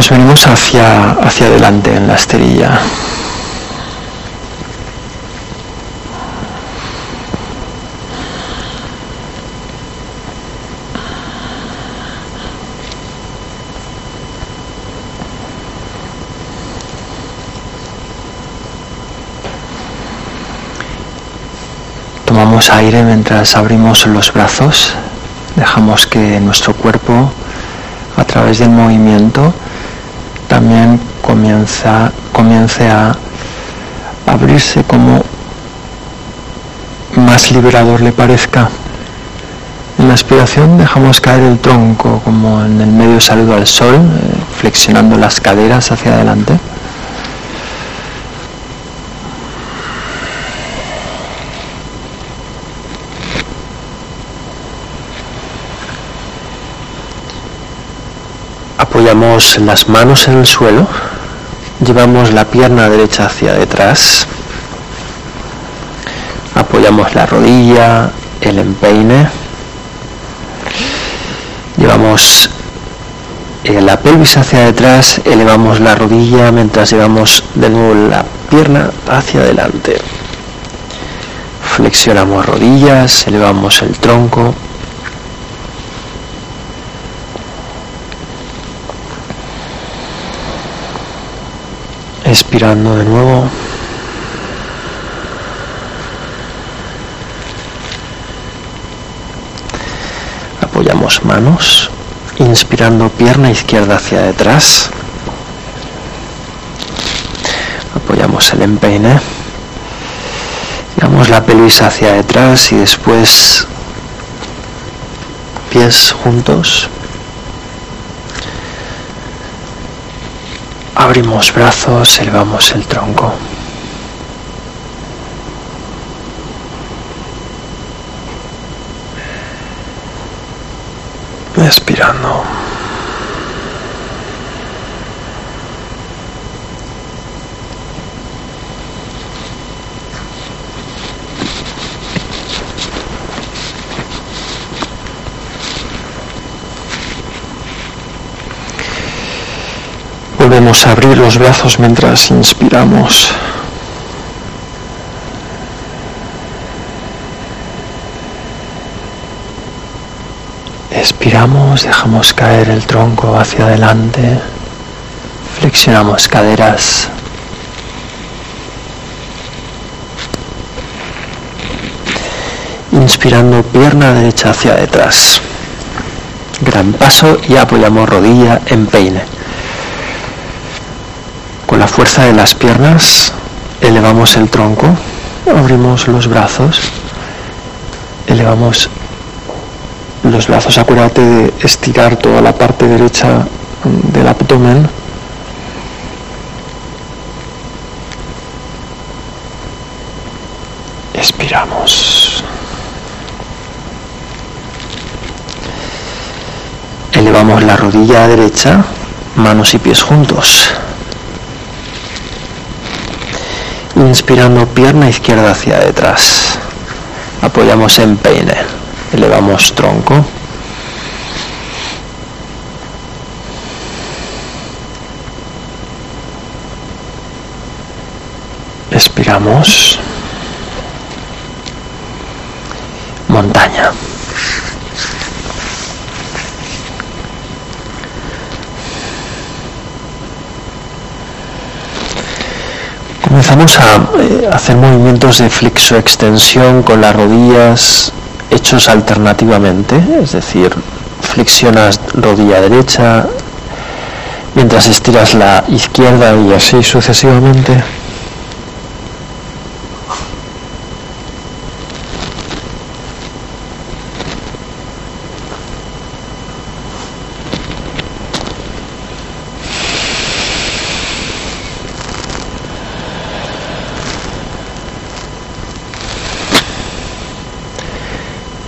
nos venimos hacia, hacia adelante en la esterilla. Tomamos aire mientras abrimos los brazos, dejamos que nuestro cuerpo, a través del movimiento, también comienza, comience a abrirse como más liberador le parezca. En la expiración dejamos caer el tronco como en el medio saludo al sol, eh, flexionando las caderas hacia adelante. Las manos en el suelo, llevamos la pierna derecha hacia detrás, apoyamos la rodilla, el empeine, llevamos eh, la pelvis hacia detrás, elevamos la rodilla mientras llevamos de nuevo la pierna hacia adelante. Flexionamos rodillas, elevamos el tronco, Expirando de nuevo. Apoyamos manos, inspirando pierna izquierda hacia detrás. Apoyamos el empeine. Llevamos la pelvis hacia detrás y después pies juntos. Abrimos brazos, elevamos el tronco. Expirando. Volvemos a abrir los brazos mientras inspiramos. Expiramos, dejamos caer el tronco hacia adelante, flexionamos caderas. Inspirando pierna derecha hacia detrás. Gran paso y apoyamos rodilla en peine la fuerza de las piernas elevamos el tronco, abrimos los brazos, elevamos los brazos, acuérdate de estirar toda la parte derecha del abdomen. Expiramos. Elevamos la rodilla derecha, manos y pies juntos. Inspirando pierna izquierda hacia detrás. Apoyamos en peine. Elevamos tronco. Expiramos. Montaña. Comenzamos a eh, hacer movimientos de flexo-extensión con las rodillas hechos alternativamente, es decir, flexionas rodilla derecha mientras estiras la izquierda y así sucesivamente.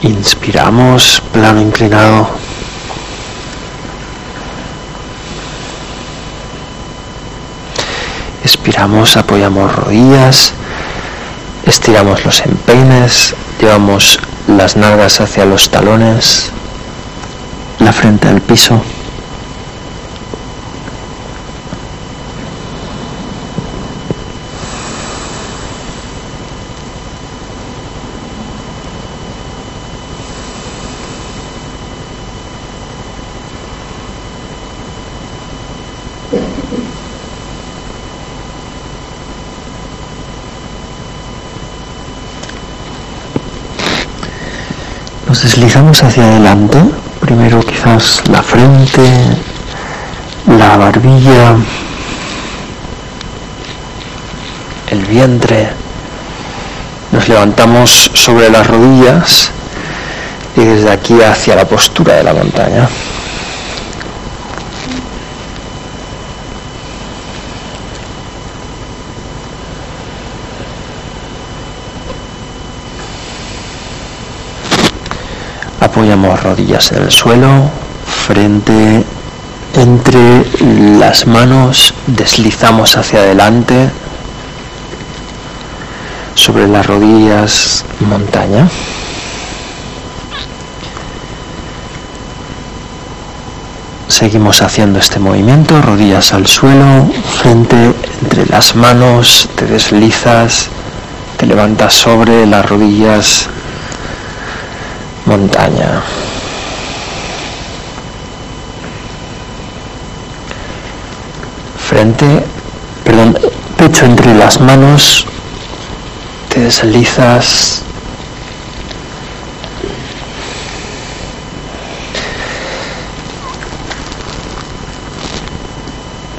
Inspiramos, plano inclinado. Expiramos, apoyamos rodillas, estiramos los empeines, llevamos las nalgas hacia los talones, la frente al piso. Deslizamos hacia adelante, primero quizás la frente, la barbilla, el vientre. Nos levantamos sobre las rodillas y desde aquí hacia la postura de la montaña. Rodillas en el suelo, frente entre las manos, deslizamos hacia adelante, sobre las rodillas, montaña. Seguimos haciendo este movimiento, rodillas al suelo, frente entre las manos, te deslizas, te levantas sobre las rodillas, montaña. Frente, perdón, pecho entre las manos, te deslizas.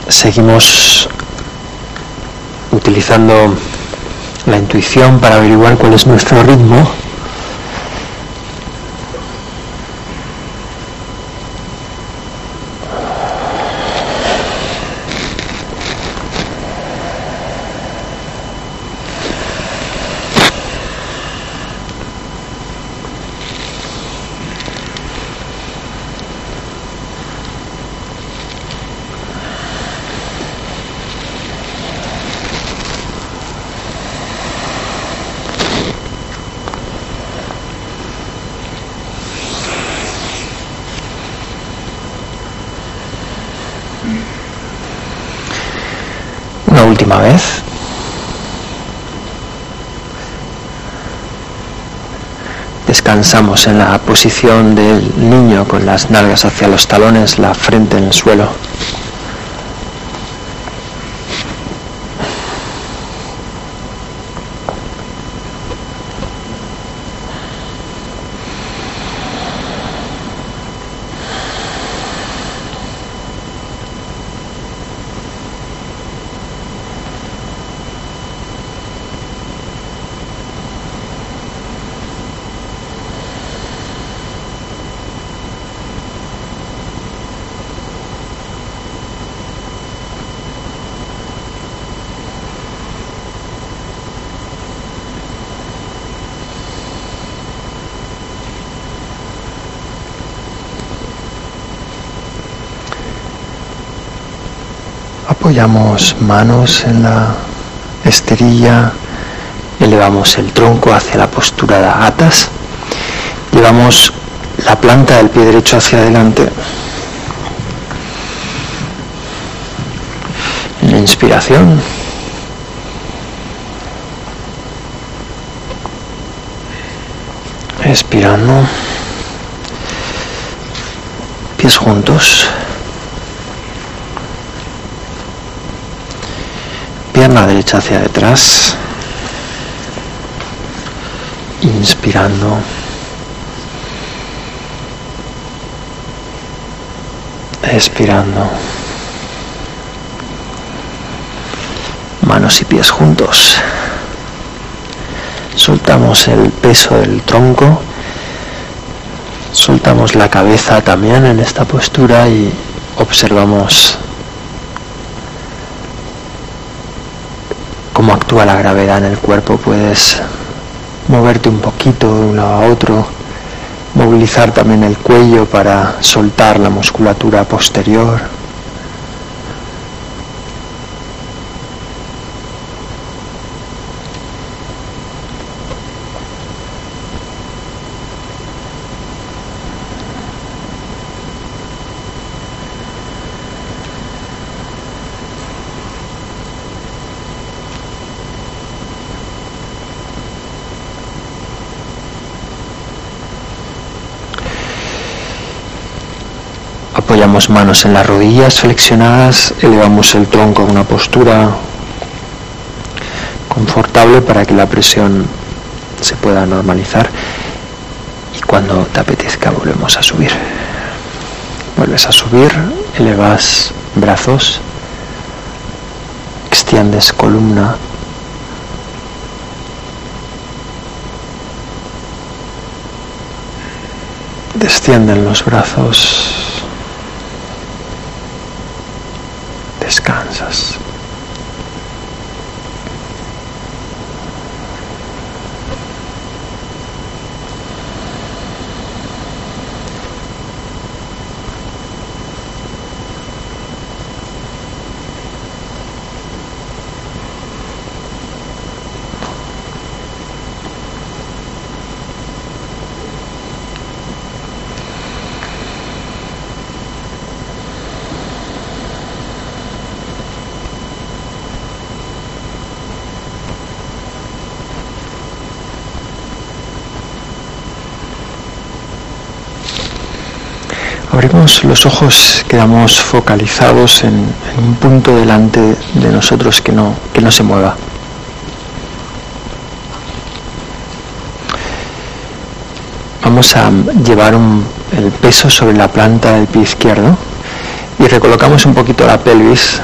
Seguimos utilizando la intuición para averiguar cuál es nuestro ritmo. Última vez. Descansamos en la posición del niño con las nalgas hacia los talones, la frente en el suelo. Apoyamos manos en la esterilla, elevamos el tronco hacia la postura de atas, llevamos la planta del pie derecho hacia adelante. En la inspiración. Expirando. Pies juntos. Pierna derecha hacia detrás, inspirando. Expirando. Manos y pies juntos. Soltamos el peso del tronco. Soltamos la cabeza también en esta postura y observamos cómo actúa la gravedad en el cuerpo, puedes moverte un poquito de un lado a otro, movilizar también el cuello para soltar la musculatura posterior. Apoyamos manos en las rodillas flexionadas, elevamos el tronco a una postura confortable para que la presión se pueda normalizar. Y cuando te apetezca volvemos a subir. Vuelves a subir, elevas brazos, extiendes columna, descienden los brazos, descansas. Abrimos los ojos, quedamos focalizados en, un punto delante de nosotros que no, que no se mueva. Vamos a llevar el peso sobre la planta del pie izquierdo y recolocamos un poquito la pelvis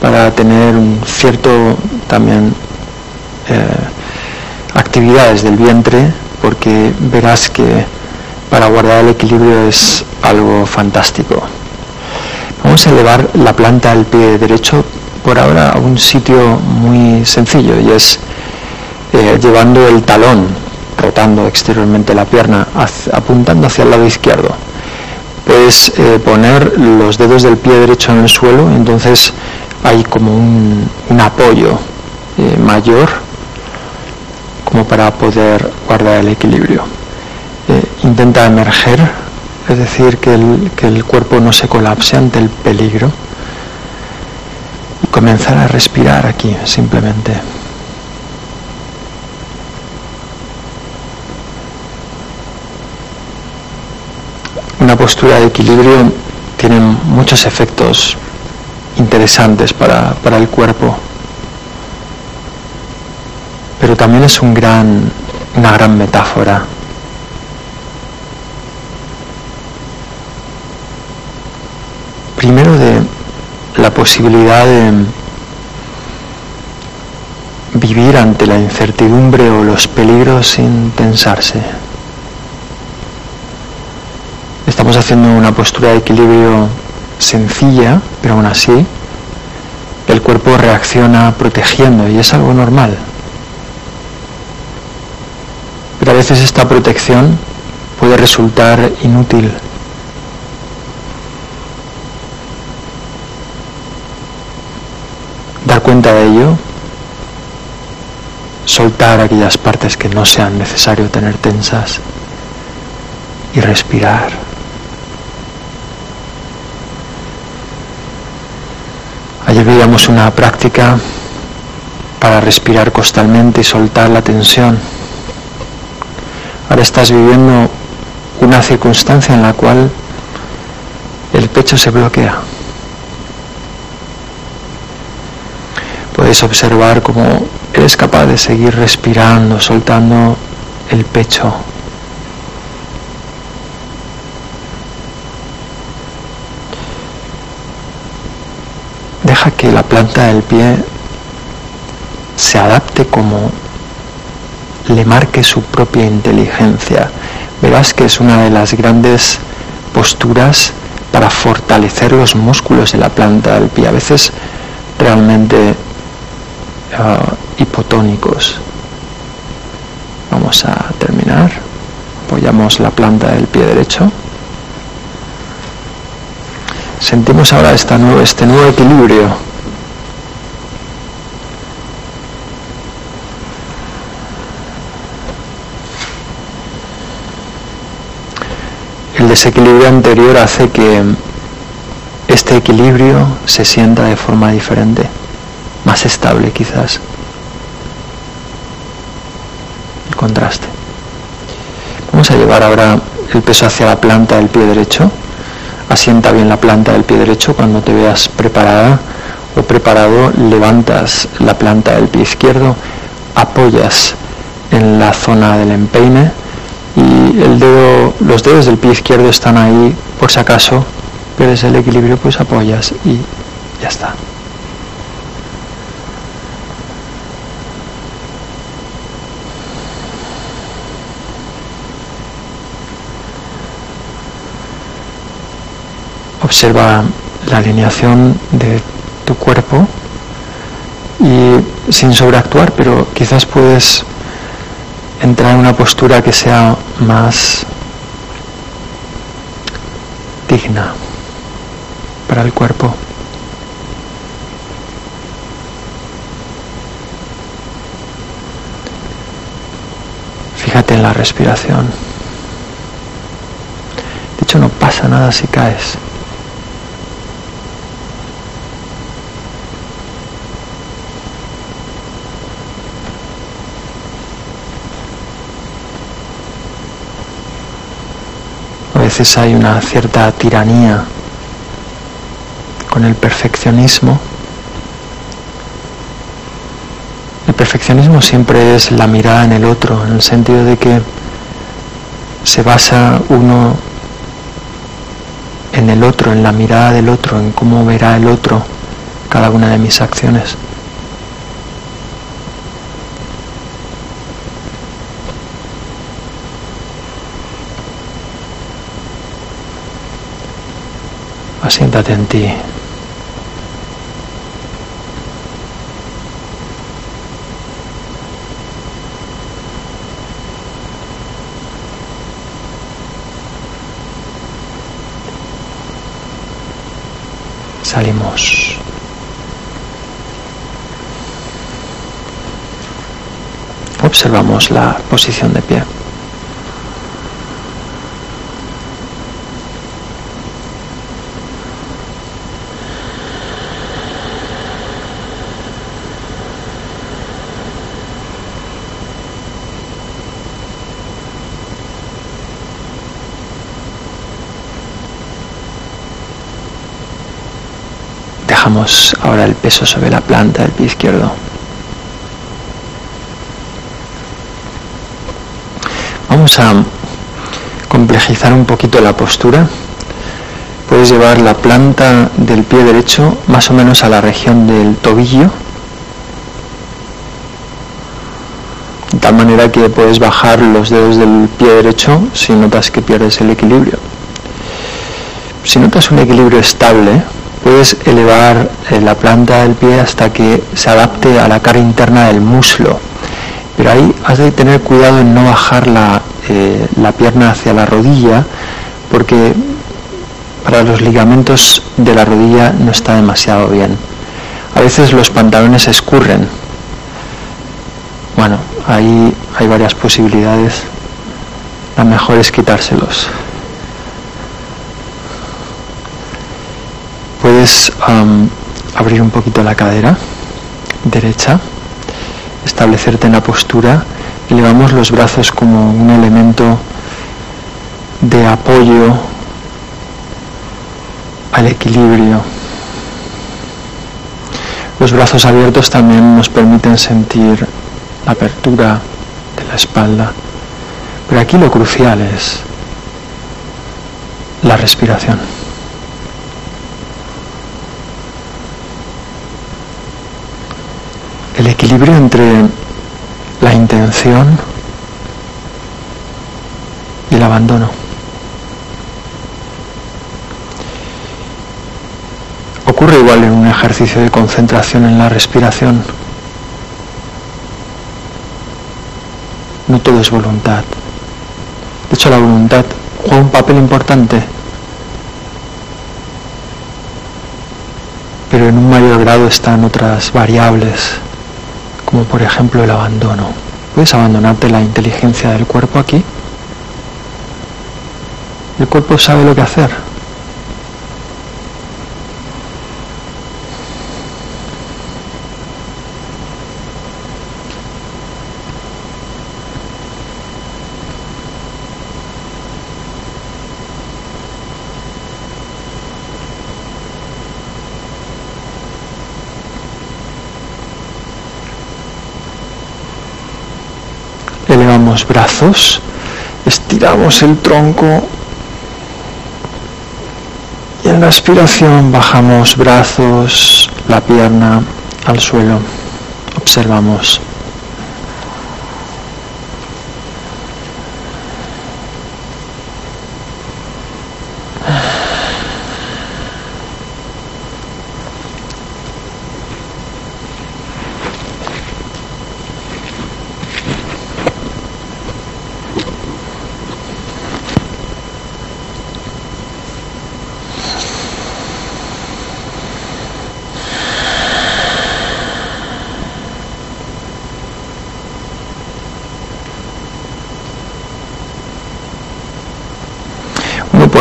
para tener un cierto también eh, actividades del vientre porque verás que para guardar el equilibrio es algo fantástico. Vamos a elevar la planta del pie derecho por ahora a un sitio muy sencillo y es eh, llevando el talón, rotando exteriormente la pierna, apuntando hacia el lado izquierdo. Puedes eh, poner los dedos del pie derecho en el suelo, entonces hay como un, apoyo eh, mayor como para poder guardar el equilibrio intenta emerger, es decir, que el, que el cuerpo no se colapse ante el peligro y comenzar a respirar aquí simplemente. Una postura de equilibrio tiene muchos efectos interesantes para, para el cuerpo, pero también es un gran, una gran metáfora primero de la posibilidad de vivir ante la incertidumbre o los peligros sin tensarse. Estamos haciendo una postura de equilibrio sencilla, pero aún así el cuerpo reacciona protegiendo y es algo normal. Pero a veces esta protección puede resultar inútil cuenta de ello, soltar aquellas partes que no sean necesario tener tensas y respirar. Ayer veíamos una práctica para respirar costalmente y soltar la tensión. Ahora estás viviendo una circunstancia en la cual el pecho se bloquea. Puedes observar cómo eres capaz de seguir respirando, soltando el pecho. Deja que la planta del pie se adapte como le marque su propia inteligencia. Verás que es una de las grandes posturas para fortalecer los músculos de la planta del pie. A veces realmente hipotónicos. Vamos a terminar. Apoyamos la planta del pie derecho. Sentimos ahora esta este nuevo equilibrio. El desequilibrio anterior hace que este equilibrio se sienta de forma diferente más estable quizás. El contraste. Vamos a llevar ahora el peso hacia la planta del pie derecho. Asienta bien la planta del pie derecho. Cuando te veas preparada o preparado, levantas la planta del pie izquierdo, apoyas en la zona del empeine y el dedo, los dedos del pie izquierdo están ahí por si acaso pierdes el equilibrio pues apoyas y ya está. Observa la alineación de tu cuerpo y sin sobreactuar, pero quizás puedes entrar en una postura que sea más digna para el cuerpo. Fíjate en la respiración. De hecho, no pasa nada si caes. Veces hay una cierta tiranía con el perfeccionismo. El perfeccionismo siempre es la mirada en el otro, en el sentido de que se basa uno en el otro, en la mirada del otro, en cómo verá el otro cada una de mis acciones. Siéntate en ti. Salimos. Observamos la posición de pie. Ahora el peso sobre la planta del pie izquierdo. Vamos a complejizar un poquito la postura. Puedes llevar la planta del pie derecho más o menos a la región del tobillo. De tal manera que puedes bajar los dedos del pie derecho si notas que pierdes el equilibrio. Si notas un equilibrio estable, puedes elevar eh, la planta del pie hasta que se adapte a la cara interna del muslo. Pero ahí has de tener cuidado en no bajar la, eh, la pierna hacia la rodilla, porque para los ligamentos de la rodilla no está demasiado bien. A veces los pantalones escurren. Bueno, ahí hay varias posibilidades. La mejor es quitárselos. Puedes abrir un poquito la cadera derecha, establecerte en la postura, elevamos los brazos como un elemento de apoyo al equilibrio. Los brazos abiertos también nos permiten sentir la apertura de la espalda. Pero aquí lo crucial es la respiración. Equilibrio entre la intención y el abandono. Ocurre igual en un ejercicio de concentración en la respiración. No todo es voluntad. De hecho, la voluntad juega un papel importante, pero en un mayor grado están otras variables como por ejemplo el abandono. ¿Puedes abandonarte la inteligencia del cuerpo aquí? El cuerpo sabe lo que hacer. Brazos Estiramos el tronco y en la expiración bajamos brazos, la pierna al suelo. Observamos.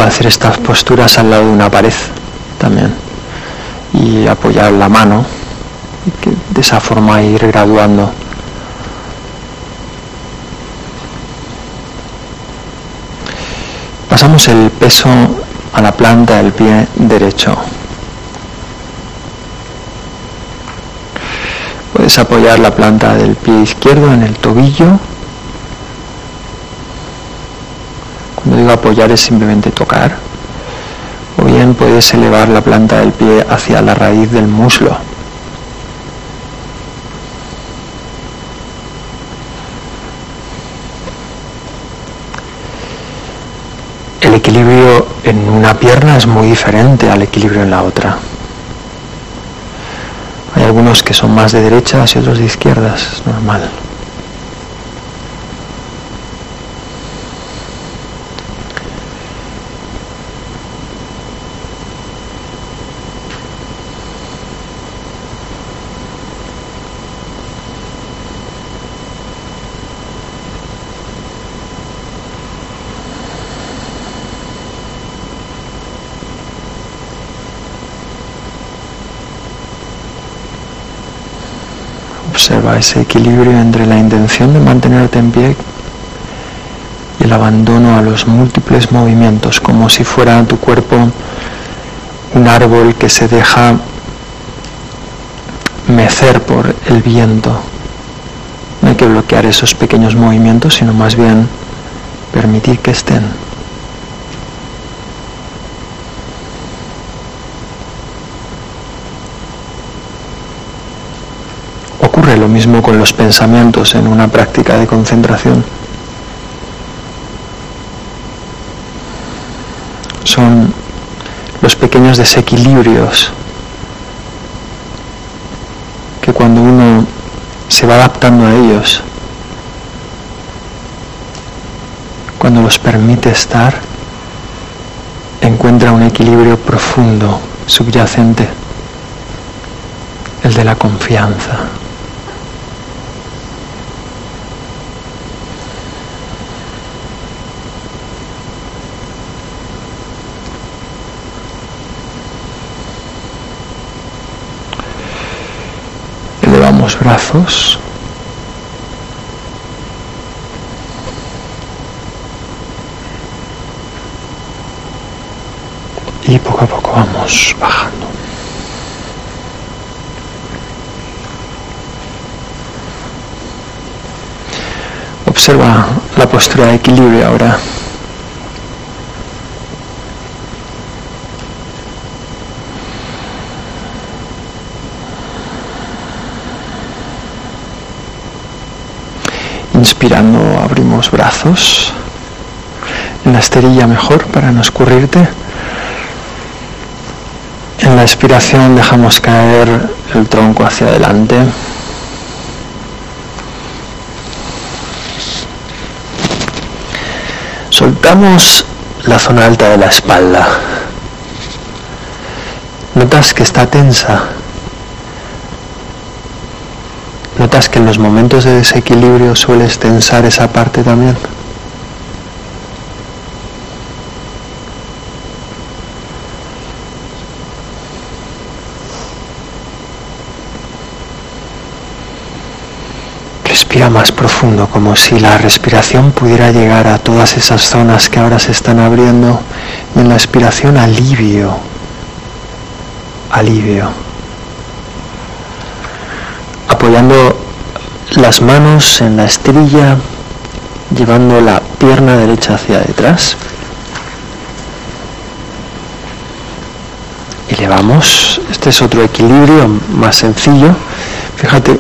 Hacer estas posturas al lado de una pared también y apoyar la mano y que de esa forma ir graduando. Pasamos el peso a la planta del pie derecho. Puedes apoyar la planta del pie izquierdo en el tobillo es simplemente tocar. O bien puedes elevar la planta del pie hacia la raíz del muslo. El equilibrio en una pierna es muy diferente al equilibrio en la otra. Hay algunos que son más de derechas y otros de izquierdas, es normal. Ese equilibrio entre la intención de mantenerte en pie y el abandono a los múltiples movimientos, como si fuera tu cuerpo un árbol que se deja mecer por el viento. No hay que bloquear esos pequeños movimientos, sino más bien permitir que estén. lo mismo con los pensamientos en una práctica de concentración. Son los pequeños desequilibrios que cuando uno se va adaptando a ellos, cuando los permite estar, encuentra un equilibrio profundo, subyacente, el de la confianza. Brazos. Y poco a poco vamos bajando. Observa la postura de equilibrio ahora. Inspirando abrimos brazos. En la esterilla mejor para no escurrirte. En la expiración dejamos caer el tronco hacia adelante. Soltamos la zona alta de la espalda. Notas que está tensa. ¿Notas que en los momentos de desequilibrio sueles tensar esa parte también? Respira más profundo, como si la respiración pudiera llegar a todas esas zonas que ahora se están abriendo. En la expiración alivio, alivio apoyando las manos en la estrella, llevando la pierna derecha hacia detrás. Elevamos. Este es otro equilibrio más sencillo. Fíjate,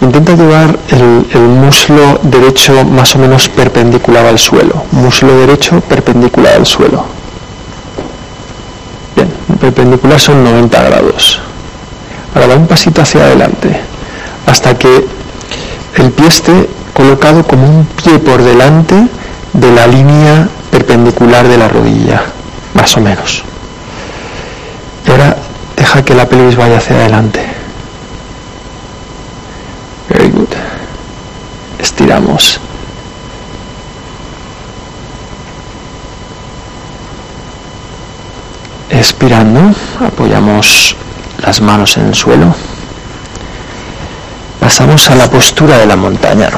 intenta llevar el, el, muslo derecho más o menos perpendicular al suelo. Muslo derecho perpendicular al suelo. Bien, perpendicular son 90 grados. Ahora da un pasito hacia adelante hasta que el pie esté colocado como un pie por delante de la línea perpendicular de la rodilla, más o menos. Y ahora deja que la pelvis vaya hacia adelante. Very good. Estiramos. Expirando, apoyamos las manos en el suelo. Pasamos a la postura de la montaña.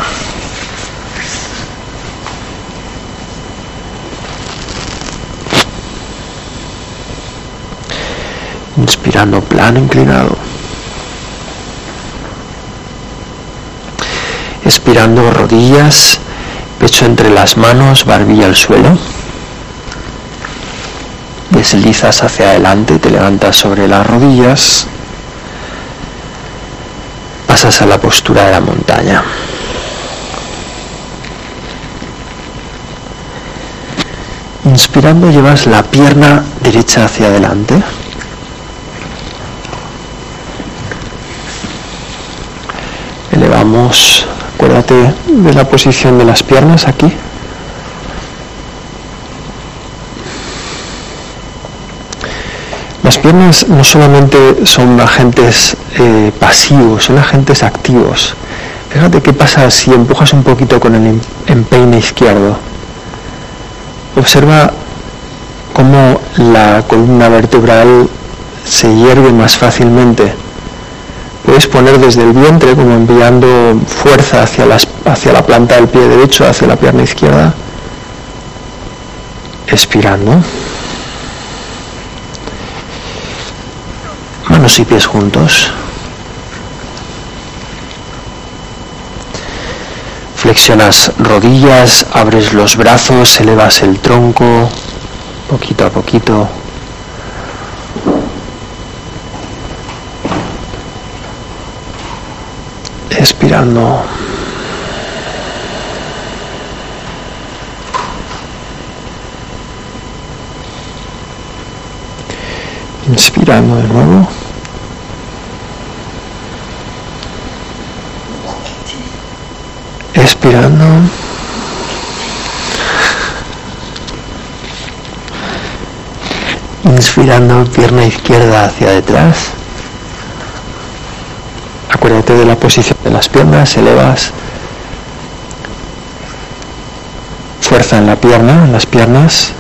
Inspirando plano inclinado. Expirando rodillas, pecho entre las manos, barbilla al suelo. Deslizas hacia adelante, te levantas sobre las rodillas pasas a la postura de la montaña. Inspirando llevas la pierna derecha hacia adelante. Elevamos, acuérdate de la posición de las piernas aquí. Las piernas no solamente son agentes eh, pasivos, son agentes activos. Fíjate qué pasa si empujas un poquito con el empeine izquierdo. Observa cómo la columna vertebral se hierve más fácilmente. Puedes poner desde el vientre como enviando fuerza hacia, hacia la planta del pie derecho, hacia la pierna izquierda. Expirando. Y pies juntos. Flexionas rodillas, abres los brazos, elevas el tronco, poquito a poquito. Expirando. Inspirando de nuevo. Expirando. Inspirando pierna izquierda hacia detrás. Acuérdate de la posición de las piernas, elevas. Fuerza en la pierna, en las piernas.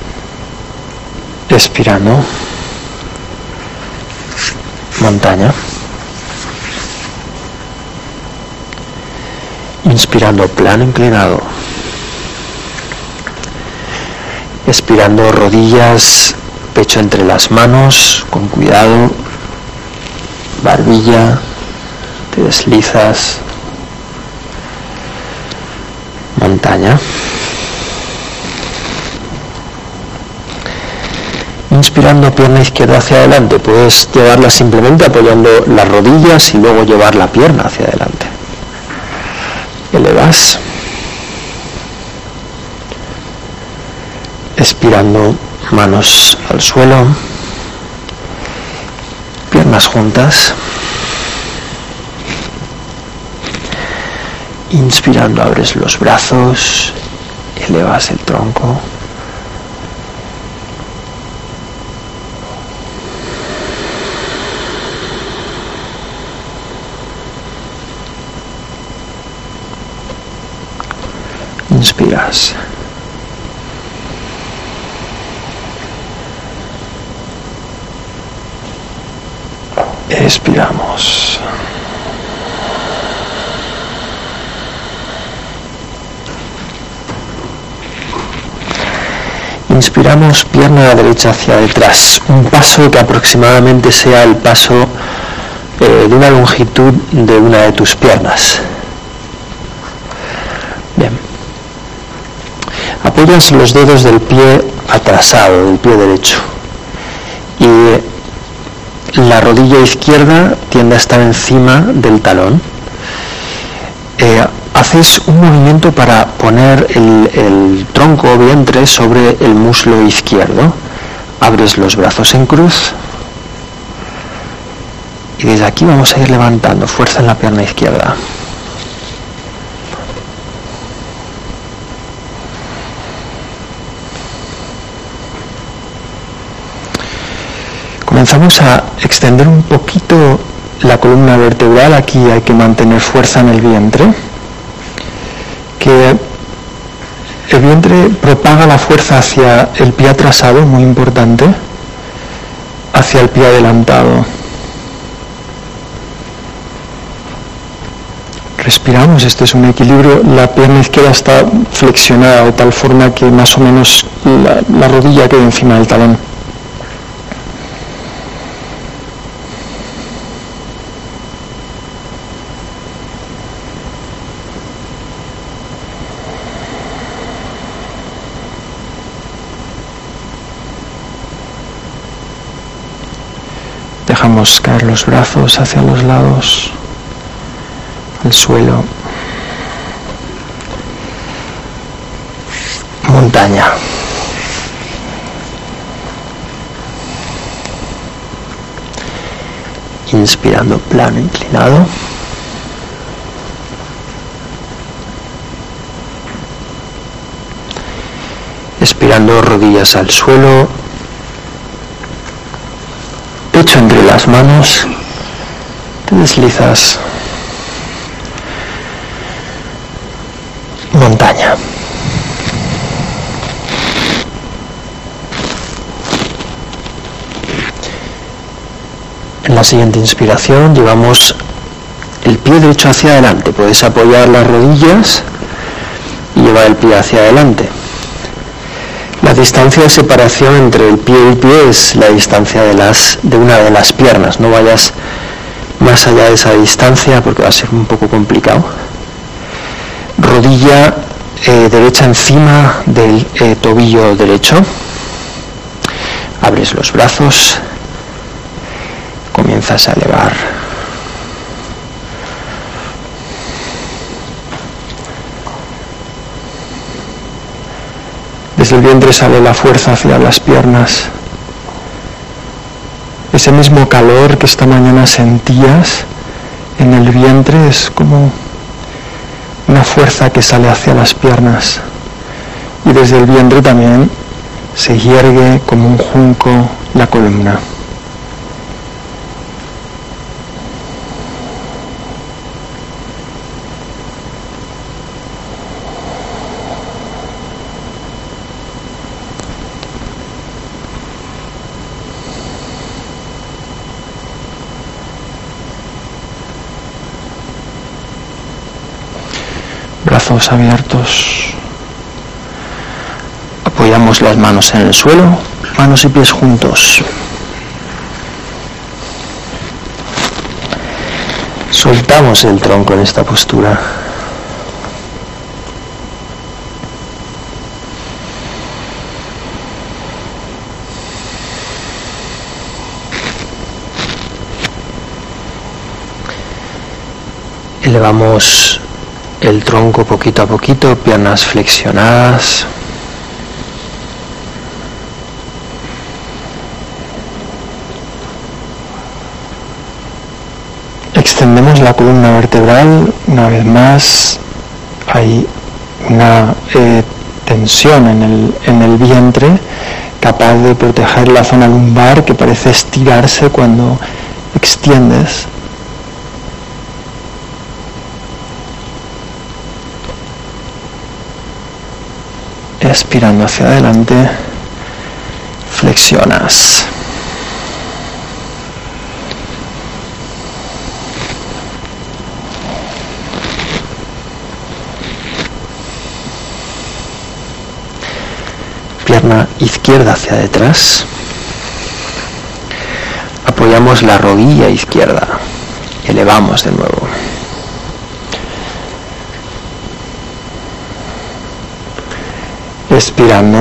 Expirando. Montaña. Inspirando plano inclinado. Expirando rodillas, pecho entre las manos, con cuidado. Barbilla, te deslizas. Montaña. Inspirando pierna izquierda hacia adelante, puedes llevarla simplemente apoyando las rodillas y luego llevar la pierna hacia adelante expirando manos al suelo, piernas juntas, inspirando abres los brazos, elevas el tronco. Inspiras. Expiramos. Inspiramos pierna derecha hacia detrás, un paso que aproximadamente sea el paso eh, de una longitud de una de tus piernas. Los dedos del pie atrasado, del pie derecho. Y la rodilla izquierda tiende a estar encima del talón. Eh, haces un movimiento para poner el tronco o vientre sobre el muslo izquierdo. Abres los brazos en cruz. Y desde aquí vamos a ir levantando fuerza en la pierna izquierda. Comenzamos a extender un poquito la columna vertebral, aquí hay que mantener fuerza en el vientre, que el vientre propaga la fuerza hacia el pie atrasado, muy importante, hacia el pie adelantado. Respiramos, este es un equilibrio, la pierna izquierda está flexionada de tal forma que más o menos la, la rodilla queda encima del talón. Dejamos caer los brazos hacia los lados, al suelo. Montaña. Inspirando plano inclinado. Expirando rodillas al suelo, pecho entre las manos, te deslizas. Montaña. En la siguiente inspiración llevamos el pie derecho hacia adelante. Puedes apoyar las rodillas y llevar el pie hacia adelante. Distancia de separación entre el pie y pie es la distancia de, las, de una de las piernas. No vayas más allá de esa distancia porque va a ser un poco complicado. Rodilla eh, derecha encima del eh, tobillo derecho. Abres los brazos. Comienzas a elevar Desde el vientre sale la fuerza hacia las piernas. Ese mismo calor que esta mañana sentías en el vientre es como una fuerza que sale hacia las piernas. Y desde el vientre también se hiergue como un junco la columna. Brazos abiertos. Apoyamos las manos en el suelo, manos y pies juntos. Soltamos el tronco en esta postura. Elevamos el tronco poquito a poquito, piernas flexionadas. Extendemos la columna vertebral una vez más. Hay una eh, tensión en el, en el vientre capaz de proteger la zona lumbar que parece estirarse cuando extiendes Respirando hacia adelante, flexionas. Pierna izquierda hacia detrás. Apoyamos la rodilla izquierda. Elevamos de nuevo. Expirando,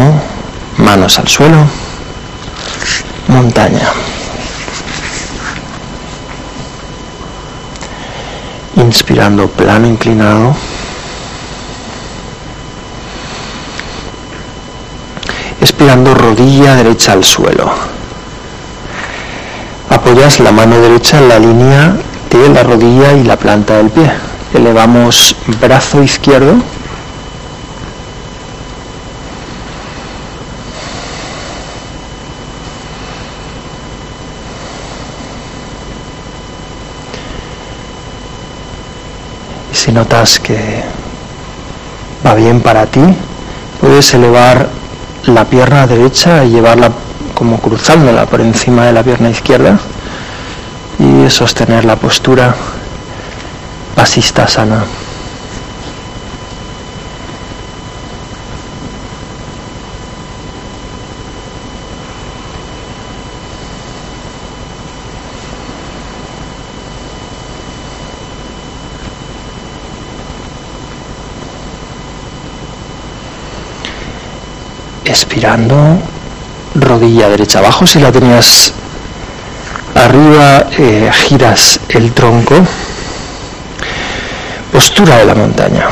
manos al suelo, montaña. Inspirando plano inclinado. Expirando rodilla derecha al suelo. Apoyas la mano derecha en la línea de la rodilla y la planta del pie. Elevamos brazo izquierdo si notas que va bien para ti, puedes elevar la pierna derecha y llevarla como cruzándola por encima de la pierna izquierda y sostener la postura pasista sana. Expirando, rodilla derecha abajo, si la tenías arriba, eh, giras el tronco, postura de la montaña.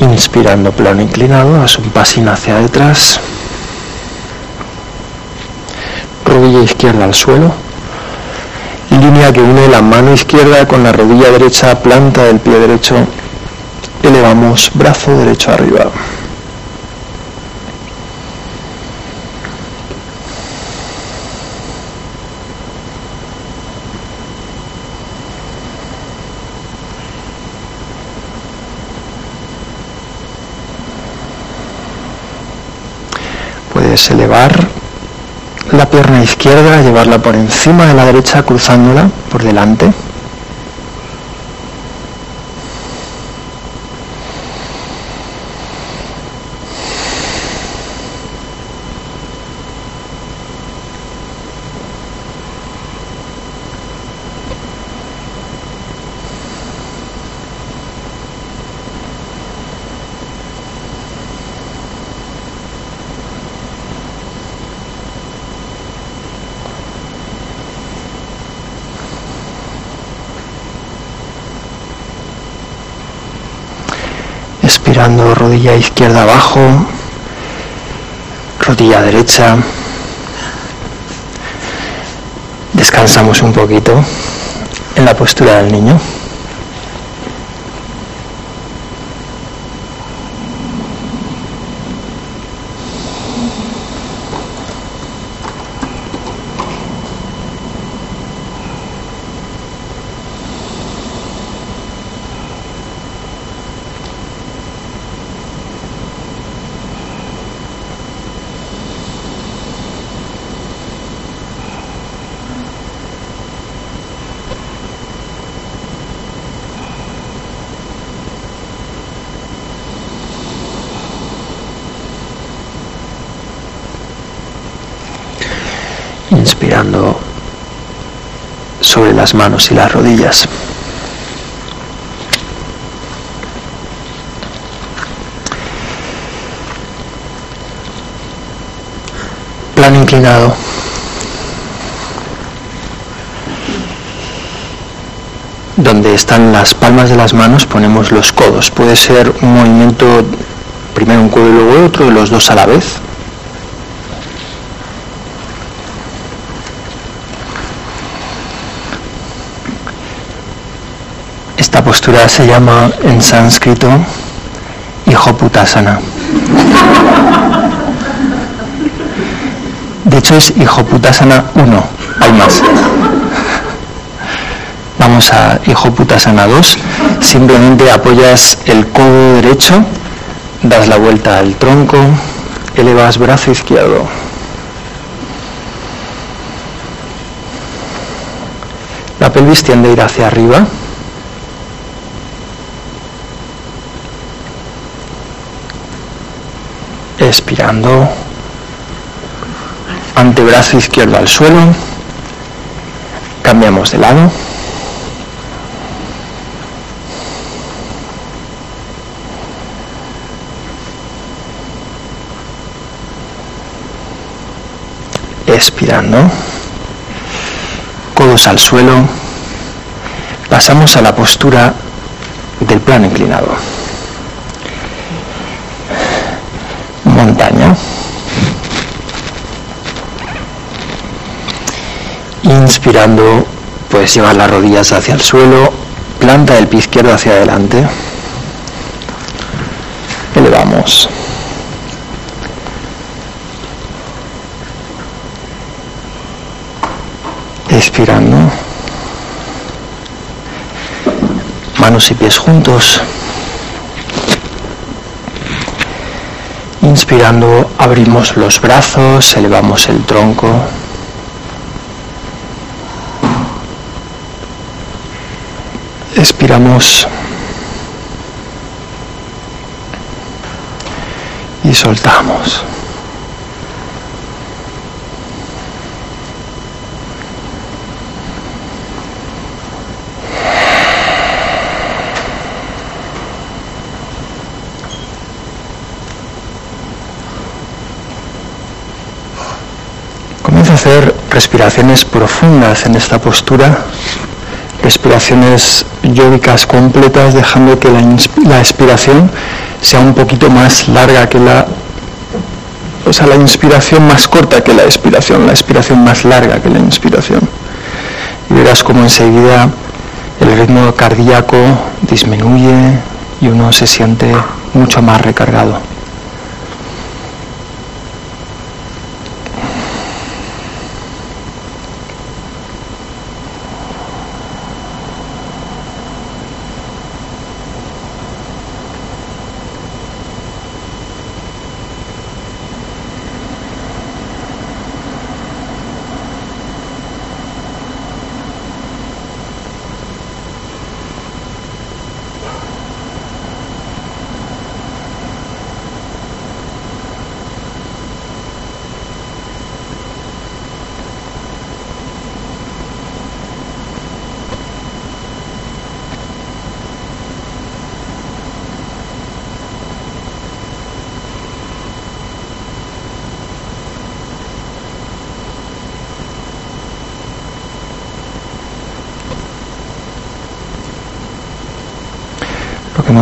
Inspirando plano inclinado, haz un pasín hacia detrás, rodilla izquierda al suelo línea que une la mano izquierda con la rodilla derecha, planta del pie derecho, elevamos brazo derecho arriba. Puedes elevar la pierna izquierda, llevarla por encima de la derecha, cruzándola por delante. Rodilla izquierda abajo, rodilla derecha. Descansamos un poquito en la postura del niño. Inspirando sobre las manos y las rodillas. Plano inclinado. Donde están las palmas de las manos ponemos los codos. Puede ser un movimiento, primero un codo y luego otro, los dos a la vez. Esta postura se llama en sánscrito Hijoputasana. De hecho es Hijoputasana 1, hay más. Vamos a Hijoputasana 2. Simplemente apoyas el codo derecho, das la vuelta al tronco, elevas brazo izquierdo. La pelvis tiende a ir hacia arriba. expirando, antebrazo izquierdo al suelo, cambiamos de lado. Expirando, codos al suelo, pasamos a la postura del plano inclinado. Inspirando, puedes llevar las rodillas hacia el suelo, planta el pie izquierdo hacia adelante. Elevamos. Expirando. Manos y pies juntos. Inspirando, abrimos los brazos, elevamos el tronco. Expiramos. Y soltamos. Comienza a hacer respiraciones profundas en esta postura, respiraciones yógicas completas, dejando que la, la expiración sea un poquito más larga que la, o sea, la inspiración más corta que la expiración, la expiración más larga que la inspiración. Y verás como enseguida el ritmo cardíaco disminuye y uno se siente mucho más recargado.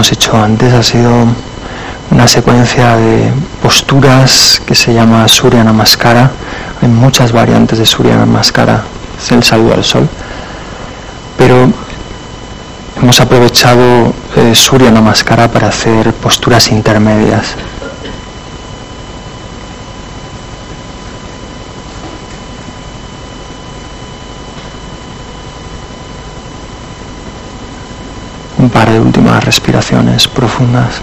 Hemos hecho antes ha sido una secuencia de posturas que se llama Surya Namaskara. Hay muchas variantes de Surya Namaskara, es el saludo al sol. Pero hemos aprovechado eh, Surya Namaskara para hacer posturas intermedias. Últimas respiraciones profundas.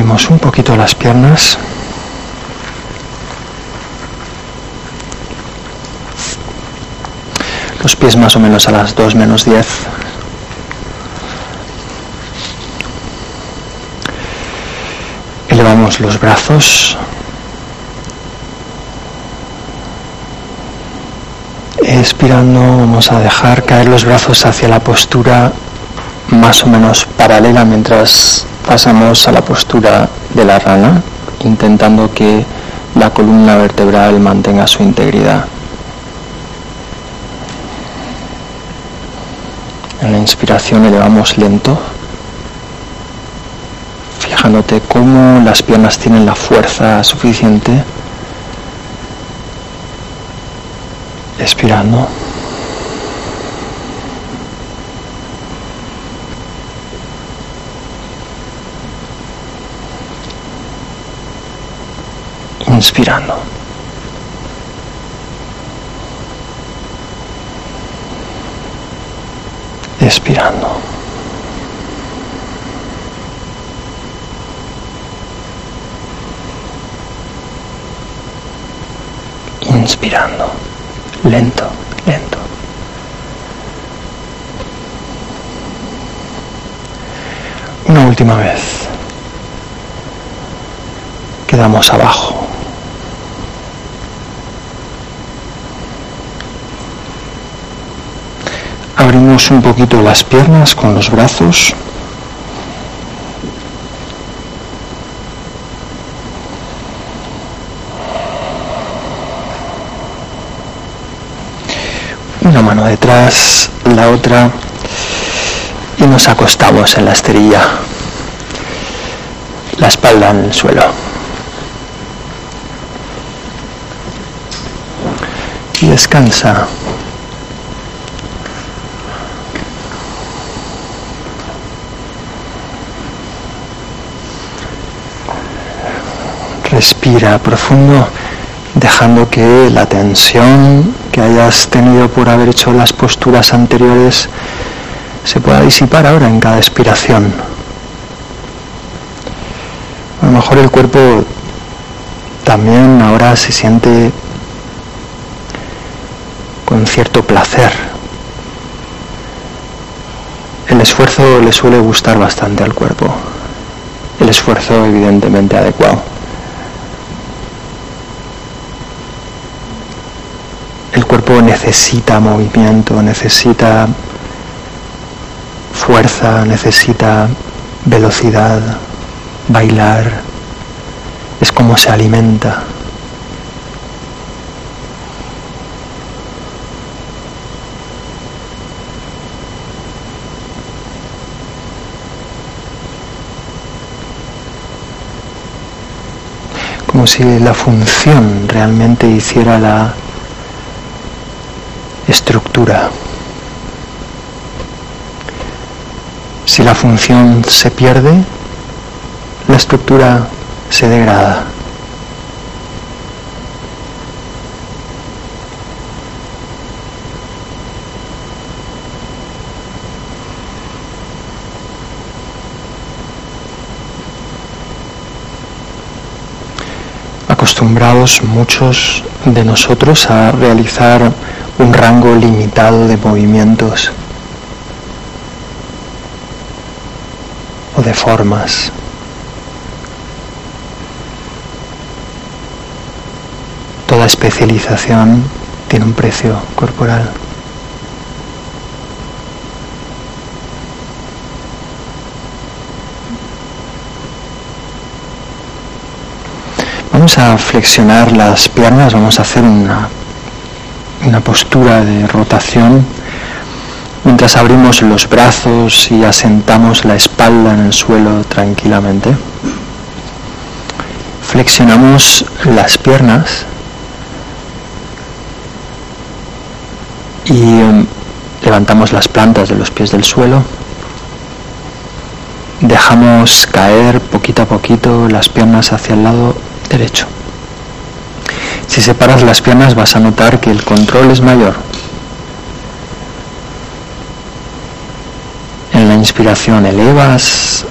Abrimos un poquito las piernas. Los pies más o menos a las 2 menos 10. Elevamos los brazos. Expirando vamos a dejar caer los brazos hacia la postura más o menos paralela mientras pasamos a la postura de la rana, intentando que la columna vertebral mantenga su integridad. En la inspiración elevamos lento, fijándote cómo las piernas tienen la fuerza suficiente. Expirando. inspirando. Expirando. Inspirando. Lento, lento. Una última vez. Quedamos abajo. Un poquito las piernas con los brazos. Una mano detrás, la otra y nos acostamos en la esterilla, la espalda en el suelo. Y descansa. Respira profundo, dejando que la tensión que hayas tenido por haber hecho las posturas anteriores se pueda disipar ahora en cada expiración. A lo mejor el cuerpo también ahora se siente con cierto placer. El esfuerzo le suele gustar bastante al cuerpo. El esfuerzo evidentemente adecuado. El cuerpo necesita movimiento, necesita fuerza, necesita velocidad, bailar, es como se alimenta. Como si la función realmente hiciera la estructura. Si la función se pierde, la estructura se degrada. acostumbrados muchos de nosotros a realizar un rango limitado de movimientos o de formas. Toda especialización tiene un precio corporal. Vamos a flexionar las piernas, vamos a hacer una, una postura de rotación mientras abrimos los brazos y asentamos la espalda en el suelo tranquilamente. Flexionamos las piernas y em, levantamos las plantas de los pies del suelo. Dejamos caer poquito a poquito las piernas hacia el lado derecho. Si separas las piernas vas a notar que el control es mayor inspiración elevas,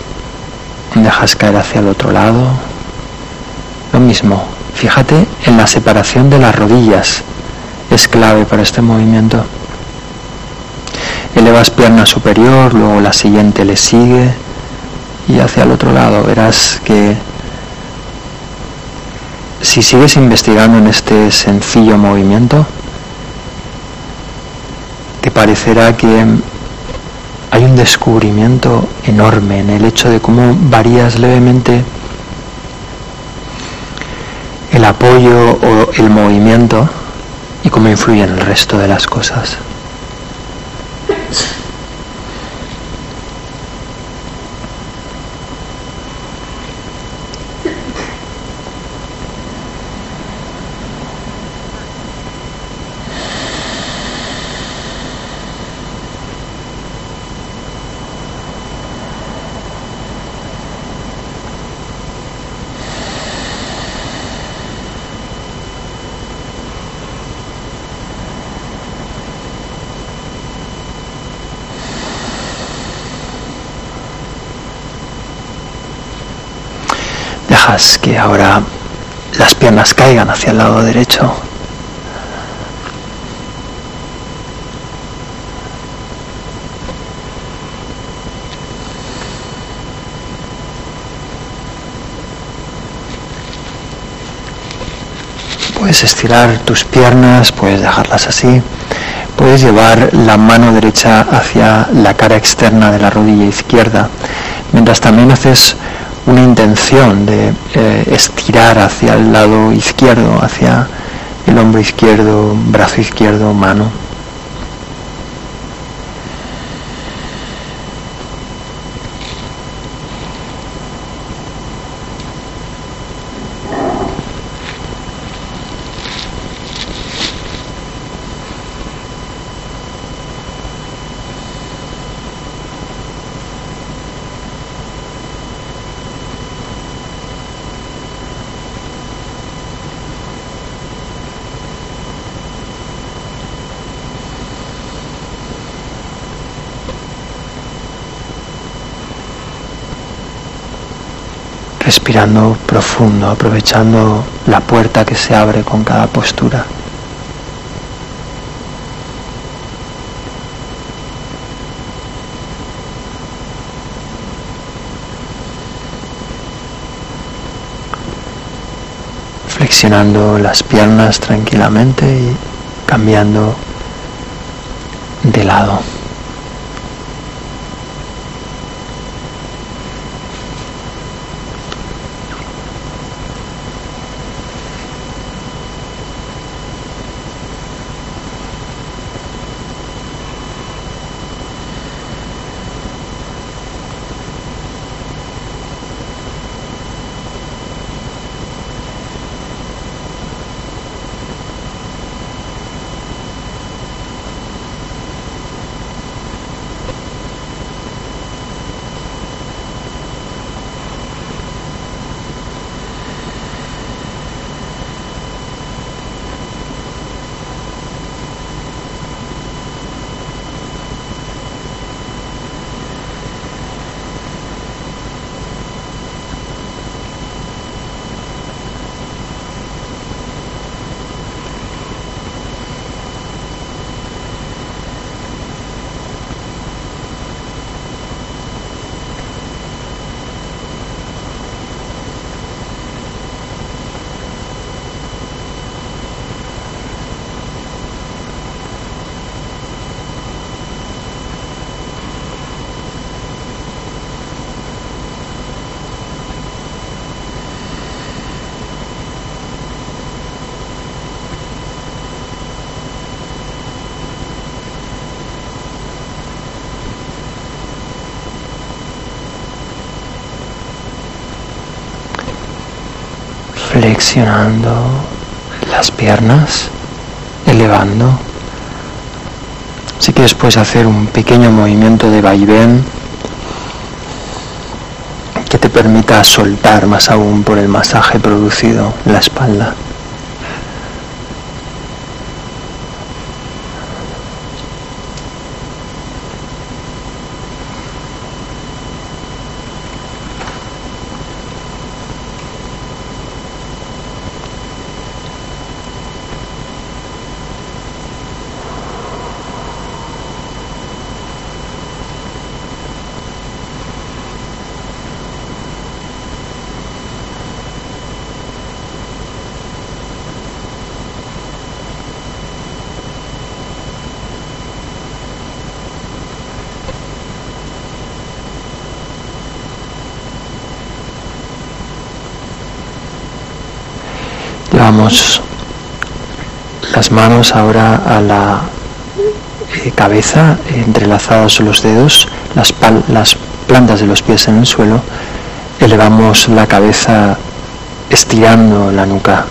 dejas caer hacia el otro lado. Lo mismo, fíjate en la separación de las rodillas, es clave para este movimiento. Elevas pierna superior, luego la siguiente le sigue y hacia el otro lado verás que si sigues investigando en este sencillo movimiento, te parecerá que hay un descubrimiento enorme en el hecho de cómo varías levemente el apoyo o el movimiento y cómo influye en el resto de las cosas. Ahora las piernas caigan hacia el lado derecho. Puedes estirar tus piernas, puedes dejarlas así. Puedes llevar la mano derecha hacia la cara externa de la rodilla izquierda, mientras también haces una intención de eh, estirar hacia el lado izquierdo, hacia el hombro izquierdo, brazo izquierdo, mano. Respirando profundo, aprovechando la puerta que se abre con cada postura. Flexionando las piernas tranquilamente y cambiando de lado. Flexionando las piernas, elevando. Si quieres puedes hacer un pequeño movimiento de vaivén que te permita soltar más aún por el masaje producido la espalda. Las manos ahora a la eh, cabeza, entrelazados los dedos, las, las plantas de los pies en el suelo. Elevamos la cabeza estirando la nuca.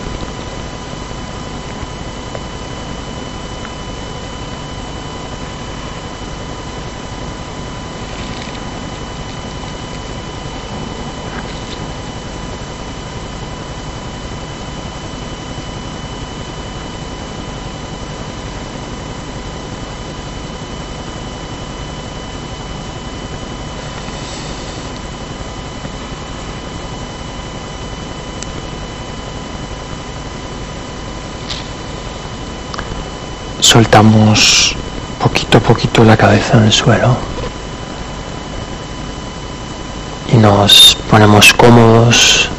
Soltamos poquito a poquito la cabeza en el suelo. Y nos ponemos cómodos